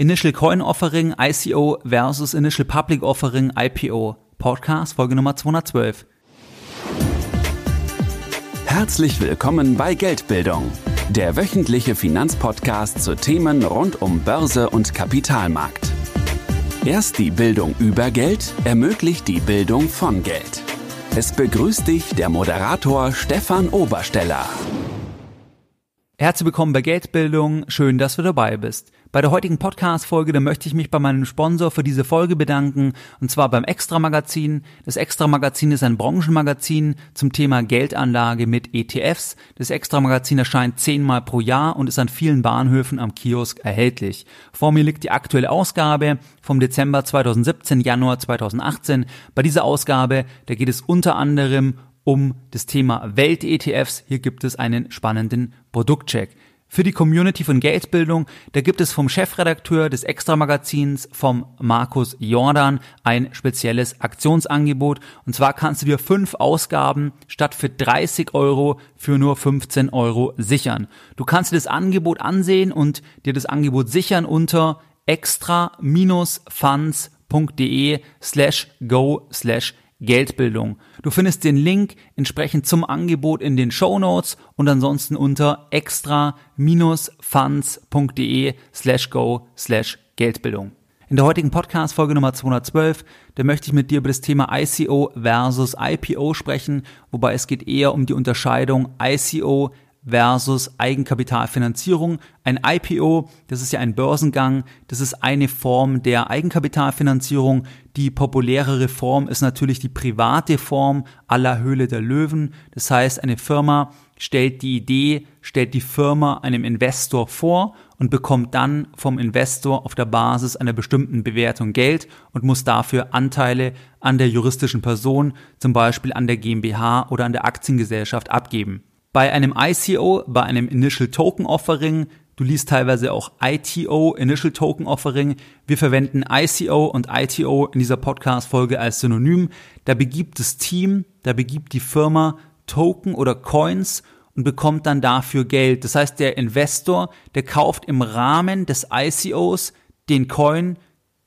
Initial Coin Offering ICO versus Initial Public Offering IPO. Podcast Folge Nummer 212. Herzlich willkommen bei Geldbildung, der wöchentliche Finanzpodcast zu Themen rund um Börse und Kapitalmarkt. Erst die Bildung über Geld ermöglicht die Bildung von Geld. Es begrüßt dich der Moderator Stefan Obersteller. Herzlich willkommen bei Geldbildung. Schön, dass du dabei bist. Bei der heutigen Podcast-Folge, da möchte ich mich bei meinem Sponsor für diese Folge bedanken, und zwar beim Extra-Magazin. Das Extra-Magazin ist ein Branchenmagazin zum Thema Geldanlage mit ETFs. Das Extra-Magazin erscheint zehnmal pro Jahr und ist an vielen Bahnhöfen am Kiosk erhältlich. Vor mir liegt die aktuelle Ausgabe vom Dezember 2017, Januar 2018. Bei dieser Ausgabe, da geht es unter anderem um das Thema Welt-ETFs. Hier gibt es einen spannenden Produktcheck für die Community von Geldbildung. Da gibt es vom Chefredakteur des Extra-Magazins, vom Markus Jordan, ein spezielles Aktionsangebot. Und zwar kannst du dir fünf Ausgaben statt für 30 Euro für nur 15 Euro sichern. Du kannst dir das Angebot ansehen und dir das Angebot sichern unter extra-funds.de slash go slash Geldbildung. Du findest den Link entsprechend zum Angebot in den Show Notes und ansonsten unter extra-funds.de slash go slash Geldbildung. In der heutigen Podcast Folge Nummer 212, da möchte ich mit dir über das Thema ICO versus IPO sprechen, wobei es geht eher um die Unterscheidung ICO versus Eigenkapitalfinanzierung. Ein IPO, das ist ja ein Börsengang, das ist eine Form der Eigenkapitalfinanzierung. Die populärere Form ist natürlich die private Form aller Höhle der Löwen. Das heißt, eine Firma stellt die Idee, stellt die Firma einem Investor vor und bekommt dann vom Investor auf der Basis einer bestimmten Bewertung Geld und muss dafür Anteile an der juristischen Person, zum Beispiel an der GmbH oder an der Aktiengesellschaft abgeben. Bei einem ICO, bei einem Initial Token Offering, du liest teilweise auch ITO, Initial Token Offering, wir verwenden ICO und ITO in dieser Podcast-Folge als Synonym. Da begibt das Team, da begibt die Firma Token oder Coins und bekommt dann dafür Geld. Das heißt, der Investor, der kauft im Rahmen des ICOs den Coin,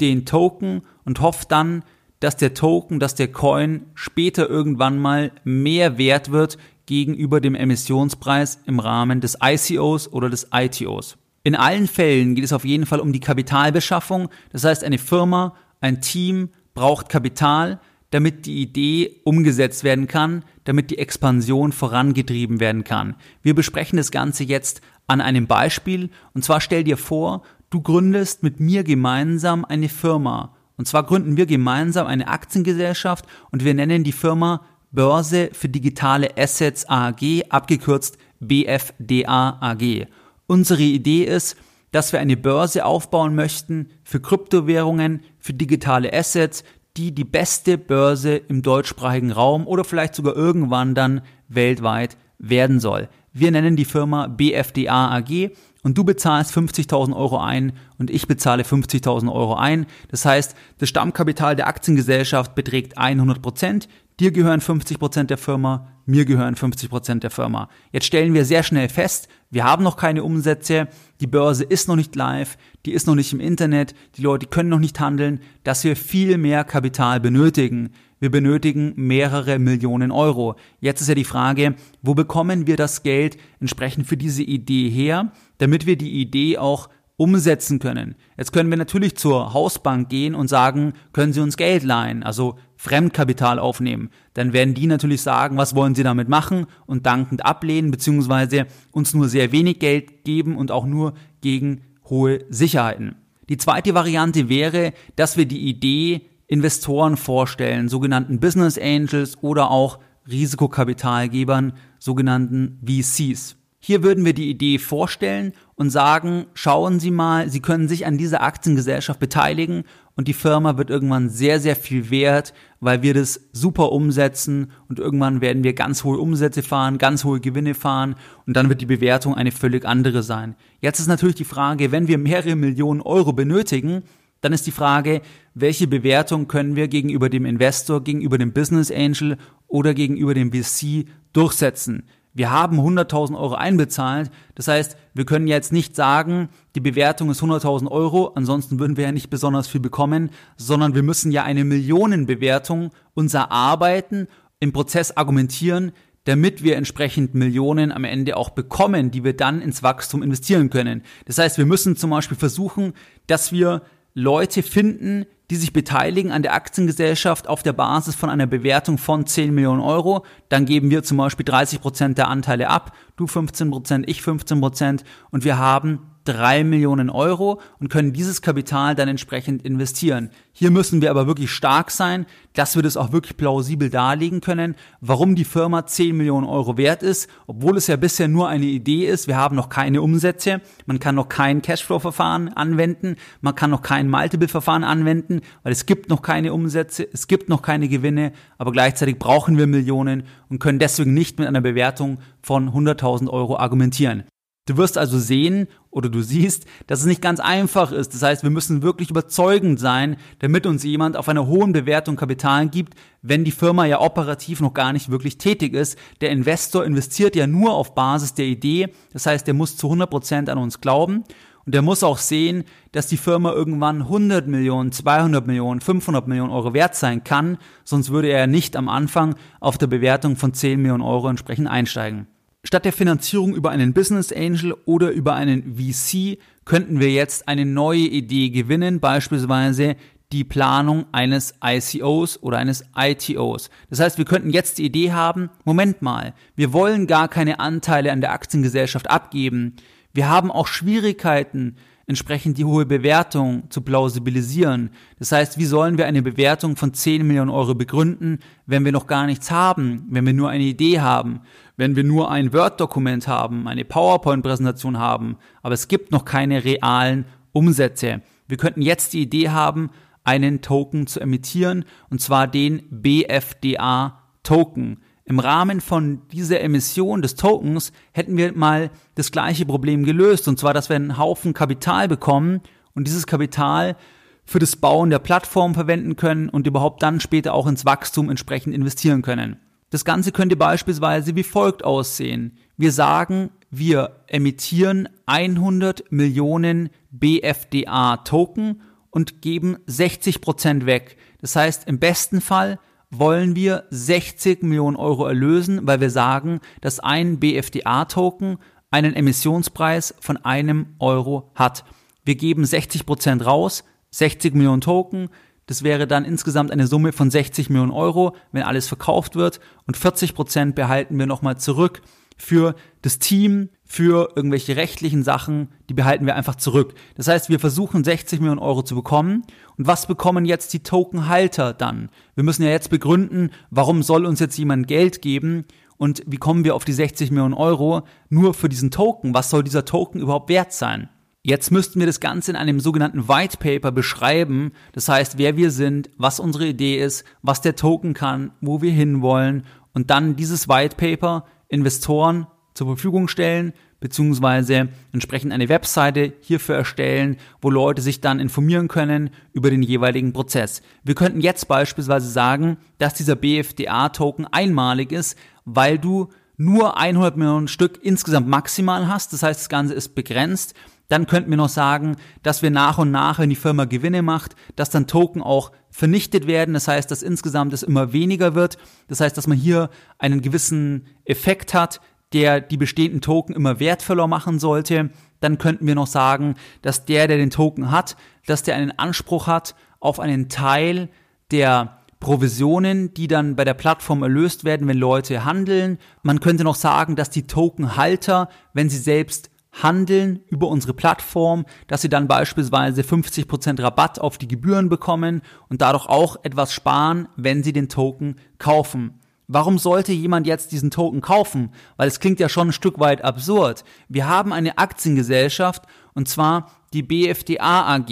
den Token und hofft dann, dass der Token, dass der Coin später irgendwann mal mehr wert wird gegenüber dem Emissionspreis im Rahmen des ICOs oder des ITOs. In allen Fällen geht es auf jeden Fall um die Kapitalbeschaffung. Das heißt, eine Firma, ein Team braucht Kapital, damit die Idee umgesetzt werden kann, damit die Expansion vorangetrieben werden kann. Wir besprechen das Ganze jetzt an einem Beispiel. Und zwar stell dir vor, du gründest mit mir gemeinsam eine Firma. Und zwar gründen wir gemeinsam eine Aktiengesellschaft und wir nennen die Firma Börse für digitale Assets AG, abgekürzt BFDA AG. Unsere Idee ist, dass wir eine Börse aufbauen möchten für Kryptowährungen, für digitale Assets, die die beste Börse im deutschsprachigen Raum oder vielleicht sogar irgendwann dann weltweit werden soll. Wir nennen die Firma BFDA AG und du bezahlst 50.000 Euro ein und ich bezahle 50.000 Euro ein. Das heißt, das Stammkapital der Aktiengesellschaft beträgt 100 Prozent. Dir gehören 50 Prozent der Firma, mir gehören 50 Prozent der Firma. Jetzt stellen wir sehr schnell fest, wir haben noch keine Umsätze, die Börse ist noch nicht live, die ist noch nicht im Internet, die Leute können noch nicht handeln, dass wir viel mehr Kapital benötigen. Wir benötigen mehrere Millionen Euro. Jetzt ist ja die Frage, wo bekommen wir das Geld entsprechend für diese Idee her, damit wir die Idee auch umsetzen können. Jetzt können wir natürlich zur Hausbank gehen und sagen, können Sie uns Geld leihen, also Fremdkapital aufnehmen. Dann werden die natürlich sagen, was wollen Sie damit machen und dankend ablehnen, beziehungsweise uns nur sehr wenig Geld geben und auch nur gegen hohe Sicherheiten. Die zweite Variante wäre, dass wir die Idee Investoren vorstellen, sogenannten Business Angels oder auch Risikokapitalgebern, sogenannten VCs. Hier würden wir die Idee vorstellen und sagen, schauen Sie mal, Sie können sich an dieser Aktiengesellschaft beteiligen und die Firma wird irgendwann sehr, sehr viel wert, weil wir das super umsetzen und irgendwann werden wir ganz hohe Umsätze fahren, ganz hohe Gewinne fahren und dann wird die Bewertung eine völlig andere sein. Jetzt ist natürlich die Frage, wenn wir mehrere Millionen Euro benötigen, dann ist die Frage, welche Bewertung können wir gegenüber dem Investor, gegenüber dem Business Angel oder gegenüber dem VC durchsetzen? Wir haben 100.000 Euro einbezahlt. Das heißt, wir können jetzt nicht sagen, die Bewertung ist 100.000 Euro, ansonsten würden wir ja nicht besonders viel bekommen, sondern wir müssen ja eine Millionenbewertung uns erarbeiten, im Prozess argumentieren, damit wir entsprechend Millionen am Ende auch bekommen, die wir dann ins Wachstum investieren können. Das heißt, wir müssen zum Beispiel versuchen, dass wir Leute finden, die sich beteiligen an der Aktiengesellschaft auf der Basis von einer Bewertung von 10 Millionen Euro. Dann geben wir zum Beispiel 30 Prozent der Anteile ab, du 15 Prozent, ich 15 Prozent und wir haben drei Millionen Euro und können dieses Kapital dann entsprechend investieren. Hier müssen wir aber wirklich stark sein, dass wir das auch wirklich plausibel darlegen können, warum die Firma 10 Millionen Euro wert ist, obwohl es ja bisher nur eine Idee ist. Wir haben noch keine Umsätze, man kann noch kein Cashflow-Verfahren anwenden, man kann noch kein Multiple-Verfahren anwenden, weil es gibt noch keine Umsätze, es gibt noch keine Gewinne, aber gleichzeitig brauchen wir Millionen und können deswegen nicht mit einer Bewertung von 100.000 Euro argumentieren. Du wirst also sehen oder du siehst, dass es nicht ganz einfach ist. Das heißt, wir müssen wirklich überzeugend sein, damit uns jemand auf einer hohen Bewertung Kapital gibt, wenn die Firma ja operativ noch gar nicht wirklich tätig ist. Der Investor investiert ja nur auf Basis der Idee. Das heißt, der muss zu 100 Prozent an uns glauben. Und der muss auch sehen, dass die Firma irgendwann 100 Millionen, 200 Millionen, 500 Millionen Euro wert sein kann. Sonst würde er nicht am Anfang auf der Bewertung von 10 Millionen Euro entsprechend einsteigen. Statt der Finanzierung über einen Business Angel oder über einen VC könnten wir jetzt eine neue Idee gewinnen, beispielsweise die Planung eines ICOs oder eines ITOs. Das heißt, wir könnten jetzt die Idee haben, Moment mal, wir wollen gar keine Anteile an der Aktiengesellschaft abgeben. Wir haben auch Schwierigkeiten, entsprechend die hohe Bewertung zu plausibilisieren. Das heißt, wie sollen wir eine Bewertung von 10 Millionen Euro begründen, wenn wir noch gar nichts haben, wenn wir nur eine Idee haben, wenn wir nur ein Word-Dokument haben, eine PowerPoint-Präsentation haben, aber es gibt noch keine realen Umsätze. Wir könnten jetzt die Idee haben, einen Token zu emittieren, und zwar den BFDA-Token. Im Rahmen von dieser Emission des Tokens hätten wir mal das gleiche Problem gelöst, und zwar, dass wir einen Haufen Kapital bekommen und dieses Kapital für das Bauen der Plattform verwenden können und überhaupt dann später auch ins Wachstum entsprechend investieren können. Das Ganze könnte beispielsweise wie folgt aussehen. Wir sagen, wir emittieren 100 Millionen BFDA Token und geben 60 Prozent weg. Das heißt, im besten Fall wollen wir 60 Millionen Euro erlösen, weil wir sagen, dass ein BFDA-Token einen Emissionspreis von einem Euro hat. Wir geben 60 Prozent raus, 60 Millionen Token. Das wäre dann insgesamt eine Summe von 60 Millionen Euro, wenn alles verkauft wird. Und 40 Prozent behalten wir nochmal zurück für das Team, für irgendwelche rechtlichen Sachen, die behalten wir einfach zurück. Das heißt, wir versuchen 60 Millionen Euro zu bekommen. Und was bekommen jetzt die Tokenhalter dann? Wir müssen ja jetzt begründen, warum soll uns jetzt jemand Geld geben und wie kommen wir auf die 60 Millionen Euro nur für diesen Token? Was soll dieser Token überhaupt wert sein? Jetzt müssten wir das Ganze in einem sogenannten White Paper beschreiben. Das heißt, wer wir sind, was unsere Idee ist, was der Token kann, wo wir hinwollen und dann dieses White Paper Investoren zur Verfügung stellen, beziehungsweise entsprechend eine Webseite hierfür erstellen, wo Leute sich dann informieren können über den jeweiligen Prozess. Wir könnten jetzt beispielsweise sagen, dass dieser BFDA-Token einmalig ist, weil du nur 100 Millionen Stück insgesamt maximal hast. Das heißt, das Ganze ist begrenzt. Dann könnten wir noch sagen, dass wir nach und nach, wenn die Firma Gewinne macht, dass dann Token auch vernichtet werden. Das heißt, dass insgesamt es immer weniger wird. Das heißt, dass man hier einen gewissen Effekt hat, der die bestehenden Token immer wertvoller machen sollte. Dann könnten wir noch sagen, dass der, der den Token hat, dass der einen Anspruch hat auf einen Teil der Provisionen, die dann bei der Plattform erlöst werden, wenn Leute handeln. Man könnte noch sagen, dass die Tokenhalter, wenn sie selbst handeln über unsere Plattform, dass sie dann beispielsweise 50% Rabatt auf die Gebühren bekommen und dadurch auch etwas sparen, wenn sie den Token kaufen. Warum sollte jemand jetzt diesen Token kaufen? Weil es klingt ja schon ein Stück weit absurd. Wir haben eine Aktiengesellschaft und zwar die BFDA AG.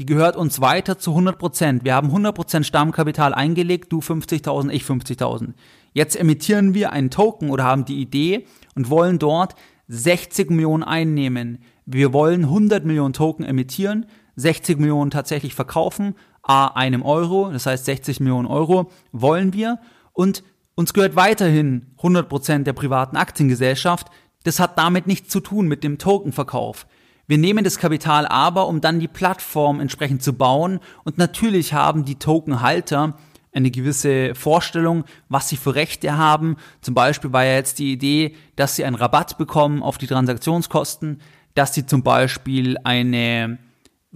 Die gehört uns weiter zu 100%. Wir haben 100% Stammkapital eingelegt, du 50.000, ich 50.000. Jetzt emittieren wir einen Token oder haben die Idee und wollen dort 60 Millionen einnehmen. Wir wollen 100 Millionen Token emittieren, 60 Millionen tatsächlich verkaufen, a einem Euro, das heißt 60 Millionen Euro wollen wir und Uns gehört weiterhin 100% der privaten Aktiengesellschaft. Das hat damit nichts zu tun mit dem Tokenverkauf. Wir nehmen das Kapital aber, um dann die Plattform entsprechend zu bauen und natürlich haben die Tokenhalter eine gewisse Vorstellung, was sie für Rechte haben. Zum Beispiel war ja jetzt die Idee, dass sie einen Rabatt bekommen auf die Transaktionskosten, dass sie zum Beispiel eine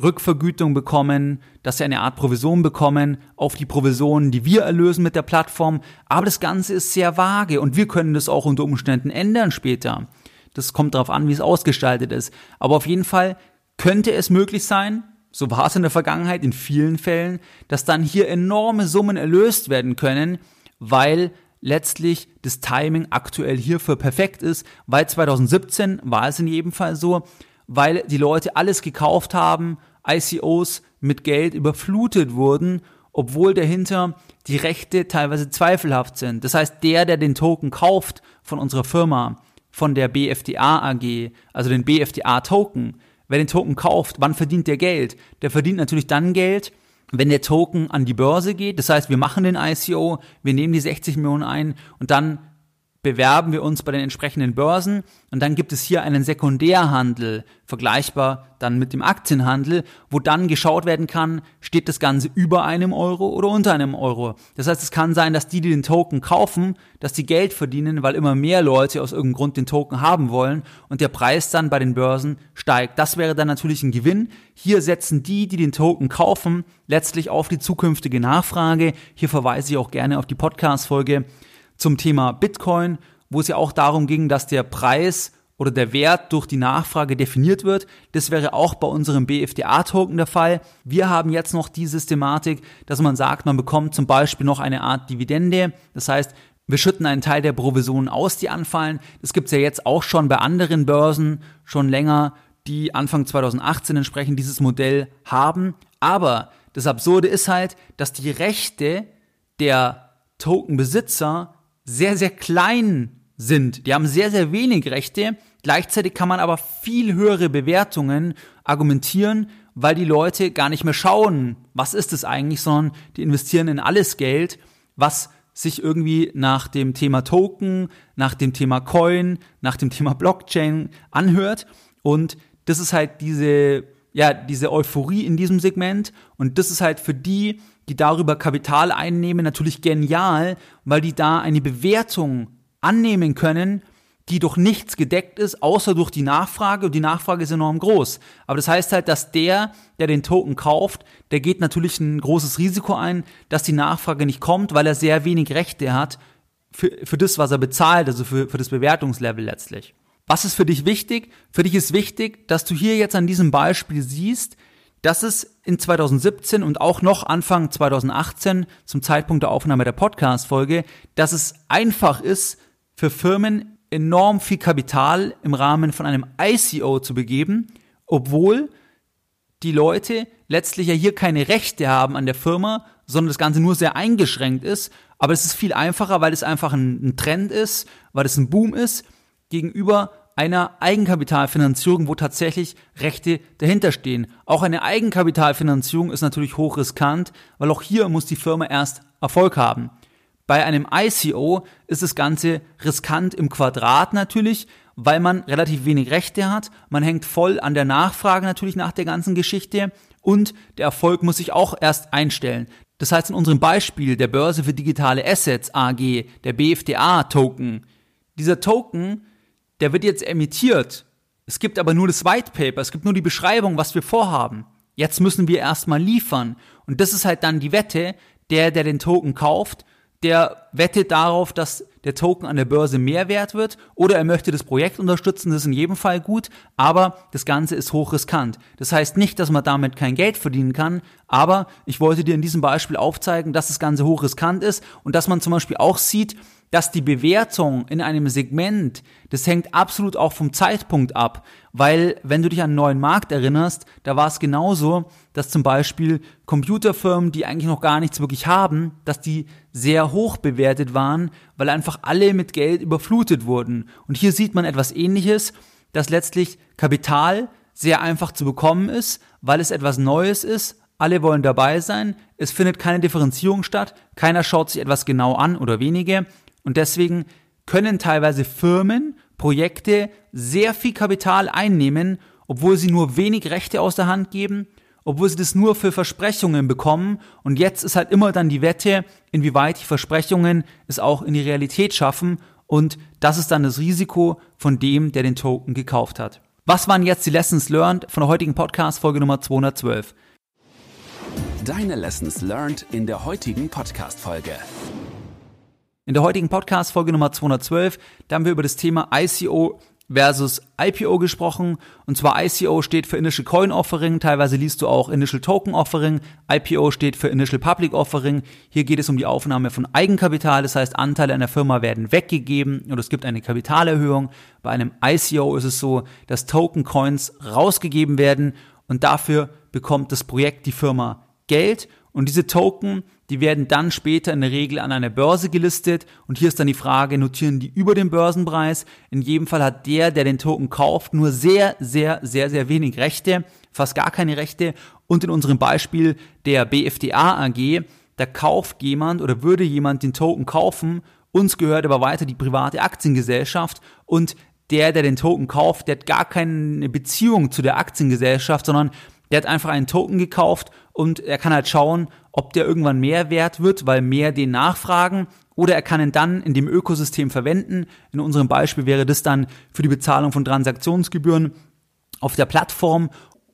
Rückvergütung bekommen, dass sie eine Art Provision bekommen auf die Provisionen, die wir erlösen mit der Plattform. Aber das Ganze ist sehr vage und wir können das auch unter Umständen ändern später. Das kommt darauf an, wie es ausgestaltet ist. Aber auf jeden Fall könnte es möglich sein, so war es in der Vergangenheit in vielen Fällen, dass dann hier enorme Summen erlöst werden können, weil letztlich das Timing aktuell hierfür perfekt ist, weil 2017 war es in jedem Fall so, weil die Leute alles gekauft haben, ICOs mit Geld überflutet wurden, obwohl dahinter die Rechte teilweise zweifelhaft sind. Das heißt, der, der den Token kauft von unserer Firma, von der BFDA AG, also den BFDA Token, wer den Token kauft, wann verdient der Geld? Der verdient natürlich dann Geld, wenn der Token an die Börse geht. Das heißt, wir machen den ICO, wir nehmen die 60 Millionen ein und dann bewerben wir uns bei den entsprechenden Börsen und dann gibt es hier einen Sekundärhandel, vergleichbar dann mit dem Aktienhandel, wo dann geschaut werden kann, steht das Ganze über einem Euro oder unter einem Euro. Das heißt, es kann sein, dass die, die den Token kaufen, dass die Geld verdienen, weil immer mehr Leute aus irgendeinem Grund den Token haben wollen und der Preis dann bei den Börsen steigt. Das wäre dann natürlich ein Gewinn. Hier setzen die, die den Token kaufen, letztlich auf die zukünftige Nachfrage. Hier verweise ich auch gerne auf die Podcast-Folge zum Thema Bitcoin, wo es ja auch darum ging, dass der Preis oder der Wert durch die Nachfrage definiert wird. Das wäre auch bei unserem BFDA-Token der Fall. Wir haben jetzt noch die Systematik, dass man sagt, man bekommt zum Beispiel noch eine Art Dividende. Das heißt, wir schütten einen Teil der Provisionen aus, die anfallen. Das gibt es ja jetzt auch schon bei anderen Börsen schon länger, die Anfang 2018 entsprechend dieses Modell haben. Aber das Absurde ist halt, dass die Rechte der Tokenbesitzer sehr, sehr klein sind. Die haben sehr, sehr wenig Rechte. Gleichzeitig kann man aber viel höhere Bewertungen argumentieren, weil die Leute gar nicht mehr schauen, was ist es eigentlich, sondern die investieren in alles Geld, was sich irgendwie nach dem Thema Token, nach dem Thema Coin, nach dem Thema Blockchain anhört. Und das ist halt diese, ja, diese Euphorie in diesem Segment. Und das ist halt für die, die darüber Kapital einnehmen, natürlich genial, weil die da eine Bewertung annehmen können, die durch nichts gedeckt ist, außer durch die Nachfrage und die Nachfrage ist enorm groß. Aber das heißt halt, dass der, der den Token kauft, der geht natürlich ein großes Risiko ein, dass die Nachfrage nicht kommt, weil er sehr wenig Rechte hat für, für das, was er bezahlt, also für, für das Bewertungslevel letztlich. Was ist für dich wichtig? Für dich ist wichtig, dass du hier jetzt an diesem Beispiel siehst, dass es in 2017 und auch noch Anfang 2018 zum Zeitpunkt der Aufnahme der Podcast-Folge, dass es einfach ist, für Firmen enorm viel Kapital im Rahmen von einem ICO zu begeben, obwohl die Leute letztlich ja hier keine Rechte haben an der Firma, sondern das Ganze nur sehr eingeschränkt ist. Aber es ist viel einfacher, weil es einfach ein, Trend ist, weil es ein Boom ist, gegenüber einer Eigenkapitalfinanzierung, wo tatsächlich Rechte dahinter stehen. Auch eine Eigenkapitalfinanzierung ist natürlich hochriskant, weil auch hier muss die Firma erst Erfolg haben. Bei einem ICO ist das Ganze riskant im Quadrat natürlich, weil man relativ wenig Rechte hat. Man hängt voll an der Nachfrage natürlich nach der ganzen Geschichte und der Erfolg muss sich auch erst einstellen. Das heißt, in unserem Beispiel der Börse für digitale Assets AG, der BFDA-Token, dieser Token der wird jetzt emittiert. Es gibt aber nur das White Paper, es gibt nur die Beschreibung, was wir vorhaben. Jetzt müssen wir erstmal liefern. Und das ist halt dann die Wette, der, der den Token kauft, der wettet darauf, dass der Token an der Börse mehr wert wird oder er möchte das Projekt unterstützen, das ist in jedem Fall gut, aber das Ganze ist hochriskant. Das heißt nicht, dass man damit kein Geld verdienen kann, aber ich wollte dir in diesem Beispiel aufzeigen, dass das Ganze hochriskant ist und dass man zum Beispiel auch sieht, dass die Bewertung in einem Segment, das hängt absolut auch vom Zeitpunkt ab, weil wenn du dich an einen neuen Markt erinnerst, da war es genauso, dass zum Beispiel Computerfirmen, die eigentlich noch gar nichts wirklich haben, dass die sehr hoch bewertet waren, weil einfach alle mit Geld überflutet wurden. Und hier sieht man etwas Ähnliches, dass letztlich Kapital sehr einfach zu bekommen ist, weil es etwas Neues ist, alle wollen dabei sein, es findet keine Differenzierung statt, keiner schaut sich etwas genau an oder wenige Und deswegen können teilweise Firmen, Projekte sehr viel Kapital einnehmen, obwohl sie nur wenig Rechte aus der Hand geben, obwohl sie das nur für Versprechungen bekommen. Und jetzt ist halt immer dann die Wette, inwieweit die Versprechungen es auch in die Realität schaffen. Und das ist dann das Risiko von dem, der den Token gekauft hat. Was waren jetzt die Lessons learned von der heutigen Podcast Folge Nummer 212? Deine Lessons learned in der heutigen Podcast Folge. In der heutigen Podcast Folge Nummer 212, da haben wir über das Thema ICO versus IPO gesprochen. Und zwar ICO steht für Initial Coin Offering, teilweise liest du auch Initial Token Offering. IPO steht für Initial Public Offering. Hier geht es um die Aufnahme von Eigenkapital, das heißt Anteile einer Firma werden weggegeben und es gibt eine Kapitalerhöhung. Bei einem ICO ist es so, dass Token Coins rausgegeben werden und dafür bekommt das Projekt die Firma Geld und diese Token, die werden dann später in der Regel an einer Börse gelistet. Und hier ist dann die Frage, notieren die über dem Börsenpreis? In jedem Fall hat der, der den Token kauft, nur sehr, sehr, sehr, sehr wenig Rechte, fast gar keine Rechte. Und in unserem Beispiel der BFDA AG, da kauft jemand oder würde jemand den Token kaufen, uns gehört aber weiter die private Aktiengesellschaft und der, der den Token kauft, der hat gar keine Beziehung zu der Aktiengesellschaft, sondern der hat einfach einen Token gekauft und er kann halt schauen, ob der irgendwann mehr wert wird, weil mehr den nachfragen oder er kann ihn dann in dem Ökosystem verwenden. In unserem Beispiel wäre das dann für die Bezahlung von Transaktionsgebühren auf der Plattform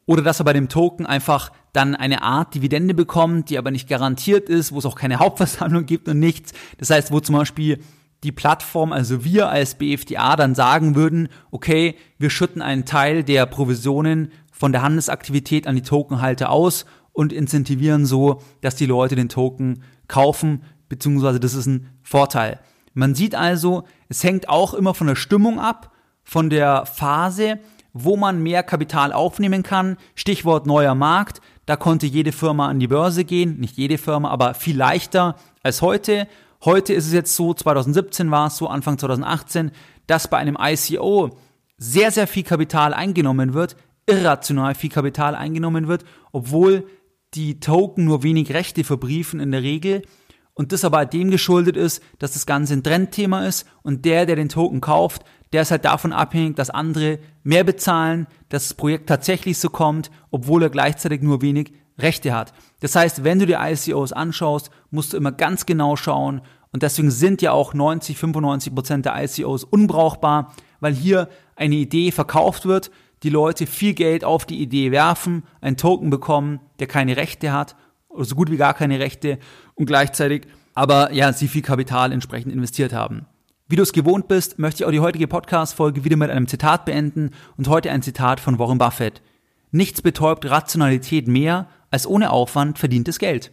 oder dass er bei dem Token einfach dann eine Art Dividende bekommt, die aber nicht garantiert ist, wo es auch keine Hauptversammlung gibt und nichts. Das heißt, wo zum Beispiel die Plattform, also wir als BFDA dann sagen würden, okay, wir schütten einen Teil der Provisionen von der Handelsaktivität an die Tokenhalter aus und incentivieren so, dass die Leute den Token kaufen, beziehungsweise das ist ein Vorteil. Man sieht also, es hängt auch immer von der Stimmung ab, von der Phase, wo man mehr Kapital aufnehmen kann. Stichwort neuer Markt. Da konnte jede Firma an die Börse gehen. Nicht jede Firma, aber viel leichter als heute. Heute ist es jetzt so, 2017 war es so, Anfang 2018, dass bei einem ICO sehr, sehr viel Kapital eingenommen wird, irrational viel Kapital eingenommen wird, obwohl die Token nur wenig Rechte verbriefen in der Regel. Und das aber dem geschuldet ist, dass das Ganze ein Trendthema ist. Und der, der den Token kauft, der ist halt davon abhängig, dass andere mehr bezahlen, dass das Projekt tatsächlich so kommt, obwohl er gleichzeitig nur wenig Rechte hat. Das heißt, wenn du die ICOs anschaust, musst du immer ganz genau schauen. Und deswegen sind ja auch 90, 95 Prozent der ICOs unbrauchbar, weil hier eine Idee verkauft wird, die Leute viel Geld auf die Idee werfen, einen Token bekommen, der keine Rechte hat oder so gut wie gar keine Rechte und gleichzeitig aber ja, sie viel Kapital entsprechend investiert haben. Wie du es gewohnt bist, möchte ich auch die heutige Podcast-Folge wieder mit einem Zitat beenden und heute ein Zitat von Warren Buffett. Nichts betäubt Rationalität mehr als ohne Aufwand verdientes Geld.